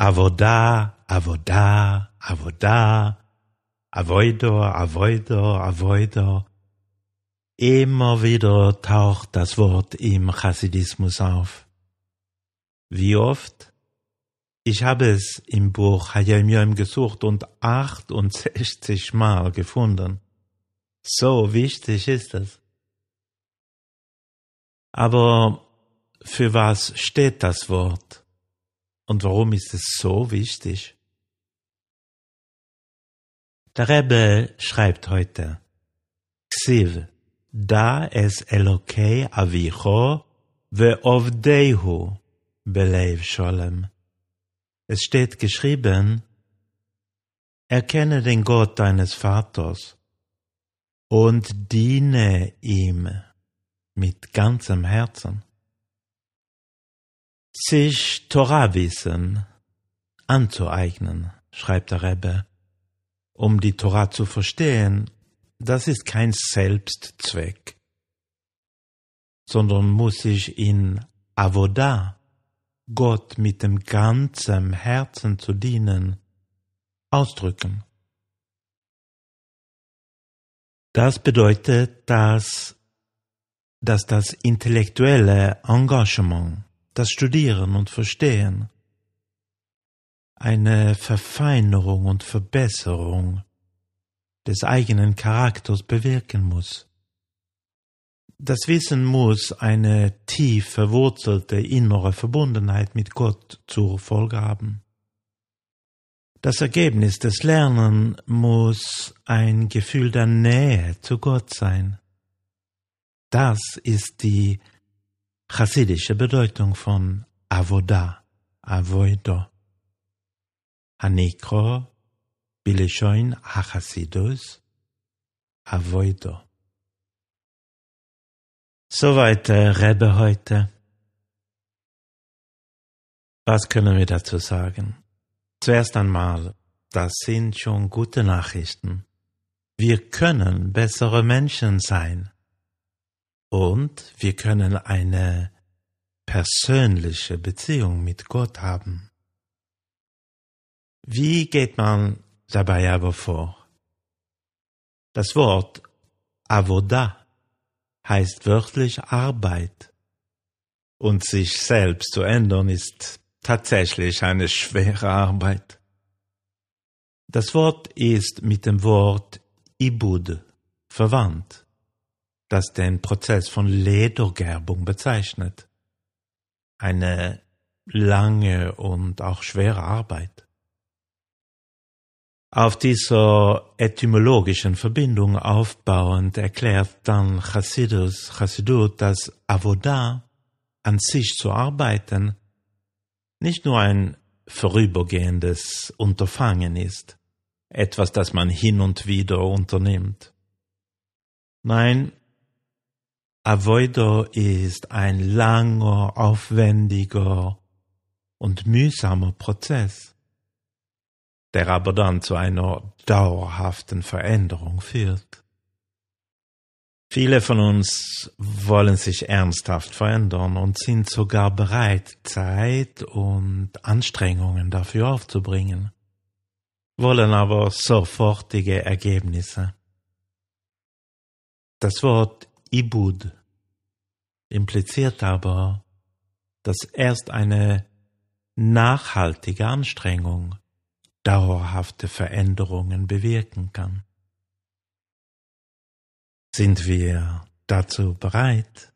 Avoda, Avoda, Avoda, Avoido, Avoido, Avoido. Immer wieder taucht das Wort im Chassidismus auf. Wie oft? Ich habe es im Buch Hayam Yom gesucht und 68 Mal gefunden. So wichtig ist es. Aber für was steht das Wort? Und warum ist es so wichtig? Der Rebbe schreibt heute, Ksiv, da es Elokei avicho ve'ovdehu belev sholem. Es steht geschrieben, erkenne den Gott deines Vaters und diene ihm mit ganzem Herzen. Sich Torahwissen anzueignen, schreibt der Rebbe, um die Torah zu verstehen, das ist kein Selbstzweck, sondern muss sich in Avodah, Gott mit dem ganzen Herzen zu dienen, ausdrücken. Das bedeutet, dass, dass das intellektuelle Engagement, das Studieren und Verstehen, eine Verfeinerung und Verbesserung des eigenen Charakters bewirken muss. Das Wissen muss eine tief verwurzelte innere Verbundenheit mit Gott zur Folge haben. Das Ergebnis des Lernen muss ein Gefühl der Nähe zu Gott sein. Das ist die chassidische Bedeutung von Avoda, Avoido. Hanikro, Bileshoin Hachasidus, Avoido. Soweit der Rebbe heute. Was können wir dazu sagen? Zuerst einmal, das sind schon gute Nachrichten. Wir können bessere Menschen sein. Und wir können eine persönliche Beziehung mit Gott haben. Wie geht man dabei aber vor? Das Wort Avoda heißt wörtlich Arbeit. Und sich selbst zu ändern ist tatsächlich eine schwere Arbeit. Das Wort ist mit dem Wort Ibud verwandt, das den Prozess von Ledergerbung bezeichnet. Eine lange und auch schwere Arbeit. Auf dieser etymologischen Verbindung aufbauend erklärt dann Chassidus, Chassidut, dass Avodah an sich zu arbeiten nicht nur ein vorübergehendes Unterfangen ist, etwas, das man hin und wieder unternimmt. Nein, Avoido ist ein langer, aufwendiger und mühsamer Prozess, der aber dann zu einer dauerhaften Veränderung führt. Viele von uns wollen sich ernsthaft verändern und sind sogar bereit, Zeit und Anstrengungen dafür aufzubringen, wollen aber sofortige Ergebnisse. Das Wort Ibud impliziert aber, dass erst eine nachhaltige Anstrengung dauerhafte Veränderungen bewirken kann. Sind wir dazu bereit?